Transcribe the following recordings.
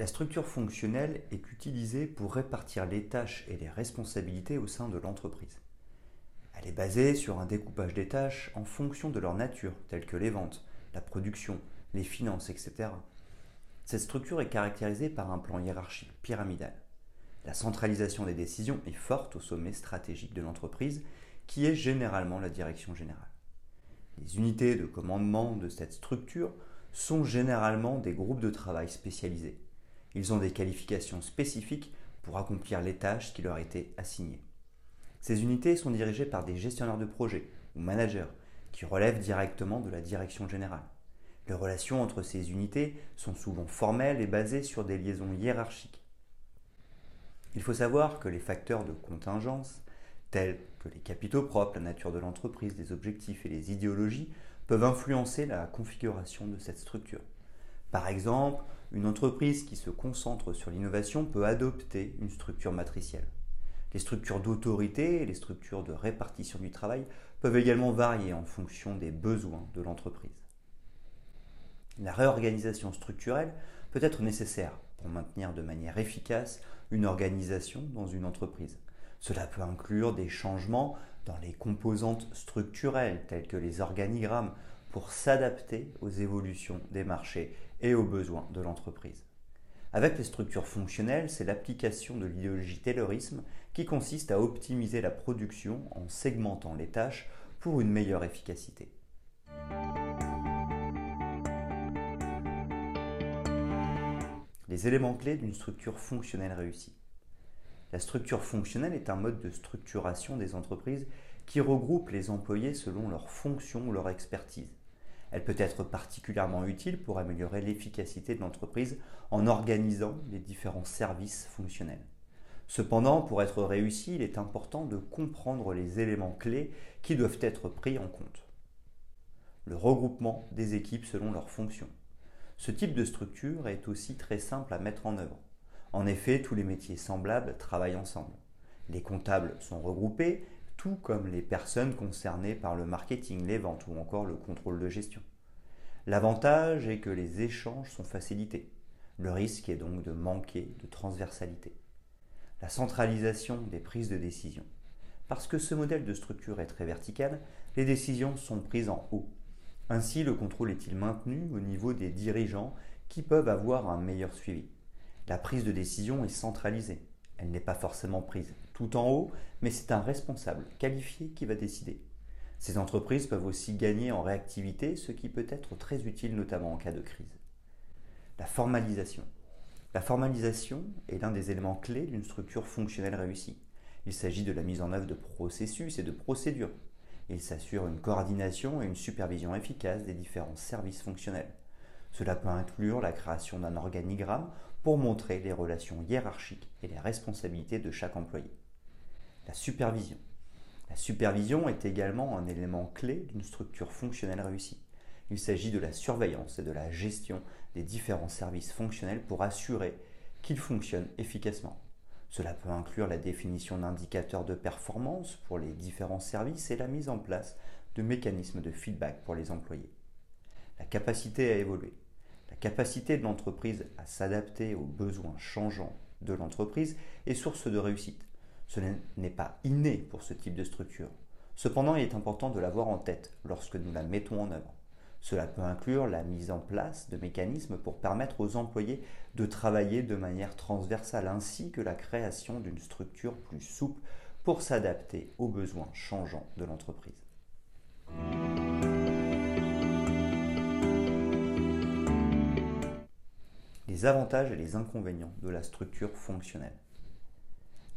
La structure fonctionnelle est utilisée pour répartir les tâches et les responsabilités au sein de l'entreprise. Elle est basée sur un découpage des tâches en fonction de leur nature, telles que les ventes, la production, les finances, etc. Cette structure est caractérisée par un plan hiérarchique pyramidal. La centralisation des décisions est forte au sommet stratégique de l'entreprise, qui est généralement la direction générale. Les unités de commandement de cette structure sont généralement des groupes de travail spécialisés. Ils ont des qualifications spécifiques pour accomplir les tâches qui leur étaient assignées. Ces unités sont dirigées par des gestionnaires de projet ou managers qui relèvent directement de la direction générale. Les relations entre ces unités sont souvent formelles et basées sur des liaisons hiérarchiques. Il faut savoir que les facteurs de contingence, tels que les capitaux propres, la nature de l'entreprise, les objectifs et les idéologies, peuvent influencer la configuration de cette structure. Par exemple, une entreprise qui se concentre sur l'innovation peut adopter une structure matricielle. Les structures d'autorité et les structures de répartition du travail peuvent également varier en fonction des besoins de l'entreprise. La réorganisation structurelle peut être nécessaire pour maintenir de manière efficace une organisation dans une entreprise. Cela peut inclure des changements dans les composantes structurelles telles que les organigrammes pour s'adapter aux évolutions des marchés et aux besoins de l'entreprise. Avec les structures fonctionnelles, c'est l'application de l'idéologie Taylorisme qui consiste à optimiser la production en segmentant les tâches pour une meilleure efficacité. Les éléments clés d'une structure fonctionnelle réussie. La structure fonctionnelle est un mode de structuration des entreprises qui regroupe les employés selon leur fonction ou leur expertise. Elle peut être particulièrement utile pour améliorer l'efficacité de l'entreprise en organisant les différents services fonctionnels. Cependant, pour être réussi, il est important de comprendre les éléments clés qui doivent être pris en compte. Le regroupement des équipes selon leurs fonctions. Ce type de structure est aussi très simple à mettre en œuvre. En effet, tous les métiers semblables travaillent ensemble. Les comptables sont regroupés tout comme les personnes concernées par le marketing, les ventes ou encore le contrôle de gestion. L'avantage est que les échanges sont facilités. Le risque est donc de manquer de transversalité. La centralisation des prises de décision. Parce que ce modèle de structure est très vertical, les décisions sont prises en haut. Ainsi, le contrôle est-il maintenu au niveau des dirigeants qui peuvent avoir un meilleur suivi? La prise de décision est centralisée. Elle n'est pas forcément prise tout en haut, mais c'est un responsable qualifié qui va décider. Ces entreprises peuvent aussi gagner en réactivité, ce qui peut être très utile notamment en cas de crise. La formalisation. La formalisation est l'un des éléments clés d'une structure fonctionnelle réussie. Il s'agit de la mise en œuvre de processus et de procédures. Il s'assure une coordination et une supervision efficace des différents services fonctionnels. Cela peut inclure la création d'un organigramme pour montrer les relations hiérarchiques et les responsabilités de chaque employé. La supervision. La supervision est également un élément clé d'une structure fonctionnelle réussie. Il s'agit de la surveillance et de la gestion des différents services fonctionnels pour assurer qu'ils fonctionnent efficacement. Cela peut inclure la définition d'indicateurs de performance pour les différents services et la mise en place de mécanismes de feedback pour les employés. La capacité à évoluer. La capacité de l'entreprise à s'adapter aux besoins changeants de l'entreprise est source de réussite. Ce n'est pas inné pour ce type de structure. Cependant, il est important de l'avoir en tête lorsque nous la mettons en œuvre. Cela peut inclure la mise en place de mécanismes pour permettre aux employés de travailler de manière transversale ainsi que la création d'une structure plus souple pour s'adapter aux besoins changeants de l'entreprise. Les avantages et les inconvénients de la structure fonctionnelle.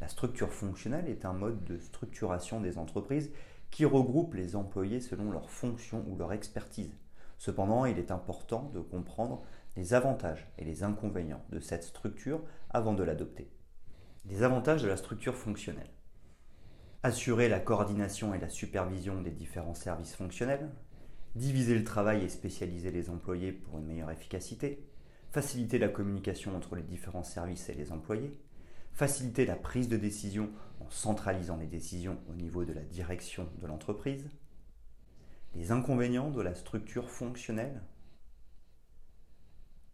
La structure fonctionnelle est un mode de structuration des entreprises qui regroupe les employés selon leur fonction ou leur expertise. Cependant, il est important de comprendre les avantages et les inconvénients de cette structure avant de l'adopter. Les avantages de la structure fonctionnelle. Assurer la coordination et la supervision des différents services fonctionnels, diviser le travail et spécialiser les employés pour une meilleure efficacité, faciliter la communication entre les différents services et les employés, faciliter la prise de décision en centralisant les décisions au niveau de la direction de l'entreprise, les inconvénients de la structure fonctionnelle,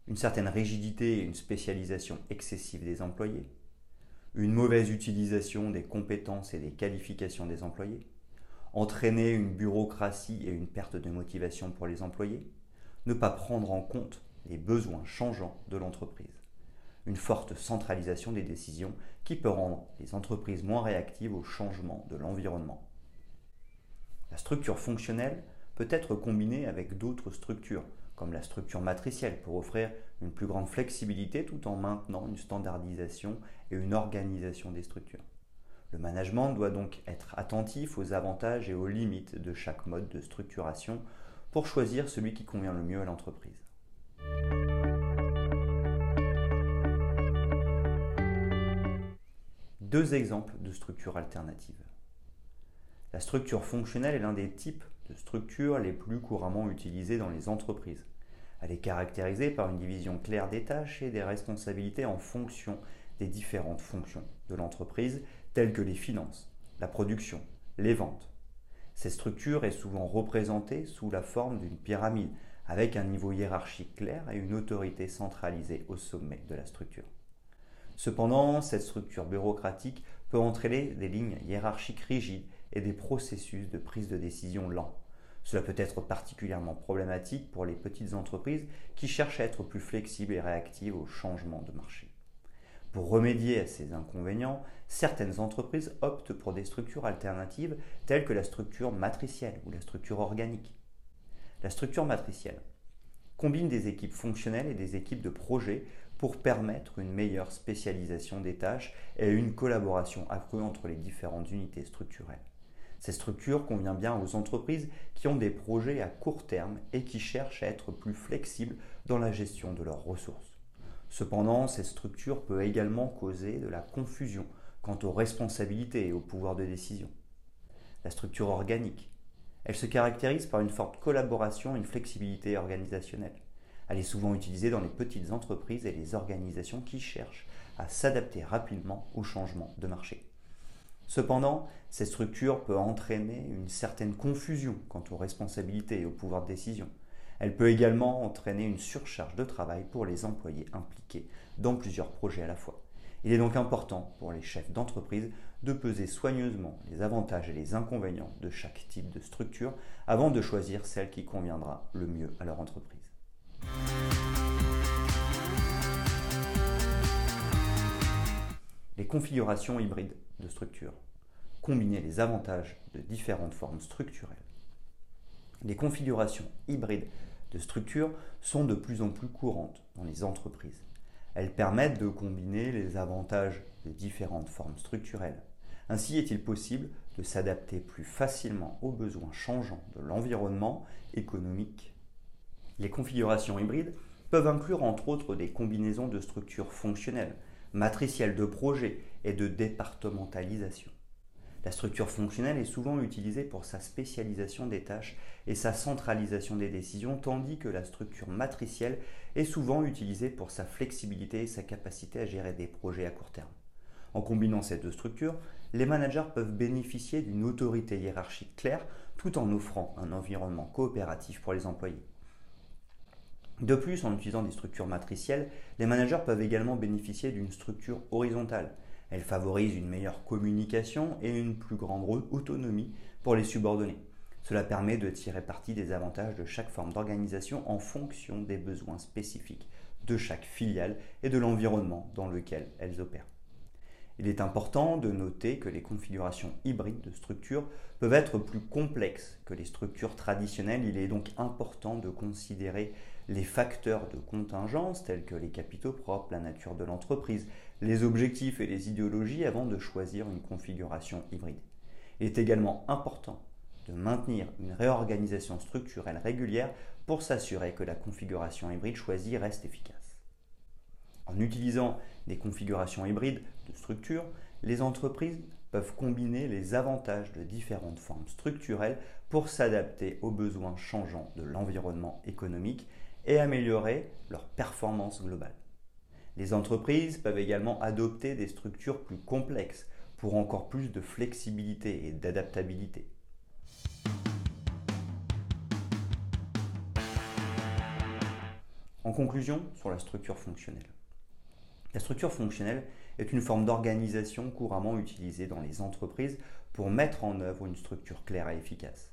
une certaine rigidité et une spécialisation excessive des employés, une mauvaise utilisation des compétences et des qualifications des employés, entraîner une bureaucratie et une perte de motivation pour les employés, ne pas prendre en compte les besoins changeants de l'entreprise, une forte centralisation des décisions qui peut rendre les entreprises moins réactives au changement de l'environnement. La structure fonctionnelle peut être combinée avec d'autres structures, comme la structure matricielle, pour offrir une plus grande flexibilité tout en maintenant une standardisation et une organisation des structures. Le management doit donc être attentif aux avantages et aux limites de chaque mode de structuration pour choisir celui qui convient le mieux à l'entreprise. Deux exemples de structures alternatives. La structure fonctionnelle est l'un des types de structures les plus couramment utilisées dans les entreprises. Elle est caractérisée par une division claire des tâches et des responsabilités en fonction des différentes fonctions de l'entreprise, telles que les finances, la production, les ventes. Cette structure est souvent représentée sous la forme d'une pyramide, avec un niveau hiérarchique clair et une autorité centralisée au sommet de la structure. Cependant, cette structure bureaucratique peut entraîner des lignes hiérarchiques rigides et des processus de prise de décision lents. Cela peut être particulièrement problématique pour les petites entreprises qui cherchent à être plus flexibles et réactives aux changements de marché. Pour remédier à ces inconvénients, certaines entreprises optent pour des structures alternatives telles que la structure matricielle ou la structure organique. La structure matricielle combine des équipes fonctionnelles et des équipes de projet pour permettre une meilleure spécialisation des tâches et une collaboration accrue entre les différentes unités structurelles. Cette structure convient bien aux entreprises qui ont des projets à court terme et qui cherchent à être plus flexibles dans la gestion de leurs ressources. Cependant, cette structure peut également causer de la confusion quant aux responsabilités et au pouvoir de décision. La structure organique. Elle se caractérise par une forte collaboration et une flexibilité organisationnelle. Elle est souvent utilisée dans les petites entreprises et les organisations qui cherchent à s'adapter rapidement aux changements de marché. Cependant, cette structure peut entraîner une certaine confusion quant aux responsabilités et au pouvoir de décision. Elle peut également entraîner une surcharge de travail pour les employés impliqués dans plusieurs projets à la fois. Il est donc important pour les chefs d'entreprise de peser soigneusement les avantages et les inconvénients de chaque type de structure avant de choisir celle qui conviendra le mieux à leur entreprise. Les configurations hybrides de structure. Combiner les avantages de différentes formes structurelles. Les configurations hybrides de structure sont de plus en plus courantes dans les entreprises. Elles permettent de combiner les avantages de différentes formes structurelles. Ainsi est-il possible de s'adapter plus facilement aux besoins changeants de l'environnement économique. Les configurations hybrides peuvent inclure entre autres des combinaisons de structures fonctionnelles, matricielles de projet et de départementalisation. La structure fonctionnelle est souvent utilisée pour sa spécialisation des tâches et sa centralisation des décisions, tandis que la structure matricielle est souvent utilisée pour sa flexibilité et sa capacité à gérer des projets à court terme. En combinant ces deux structures, les managers peuvent bénéficier d'une autorité hiérarchique claire tout en offrant un environnement coopératif pour les employés. De plus, en utilisant des structures matricielles, les managers peuvent également bénéficier d'une structure horizontale, elle favorise une meilleure communication et une plus grande autonomie pour les subordonnés. Cela permet de tirer parti des avantages de chaque forme d'organisation en fonction des besoins spécifiques de chaque filiale et de l'environnement dans lequel elles opèrent. Il est important de noter que les configurations hybrides de structures peuvent être plus complexes que les structures traditionnelles. Il est donc important de considérer les facteurs de contingence tels que les capitaux propres, la nature de l'entreprise, les objectifs et les idéologies avant de choisir une configuration hybride. Il est également important de maintenir une réorganisation structurelle régulière pour s'assurer que la configuration hybride choisie reste efficace. En utilisant des configurations hybrides de structures, les entreprises peuvent combiner les avantages de différentes formes structurelles pour s'adapter aux besoins changeants de l'environnement économique et améliorer leur performance globale. Les entreprises peuvent également adopter des structures plus complexes pour encore plus de flexibilité et d'adaptabilité. En conclusion, sur la structure fonctionnelle. La structure fonctionnelle est une forme d'organisation couramment utilisée dans les entreprises pour mettre en œuvre une structure claire et efficace.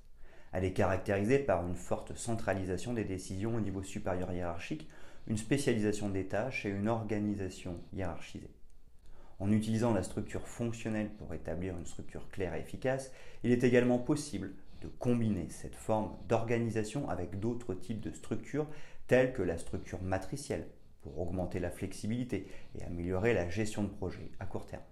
Elle est caractérisée par une forte centralisation des décisions au niveau supérieur hiérarchique, une spécialisation des tâches et une organisation hiérarchisée. En utilisant la structure fonctionnelle pour établir une structure claire et efficace, il est également possible de combiner cette forme d'organisation avec d'autres types de structures telles que la structure matricielle pour augmenter la flexibilité et améliorer la gestion de projet à court terme.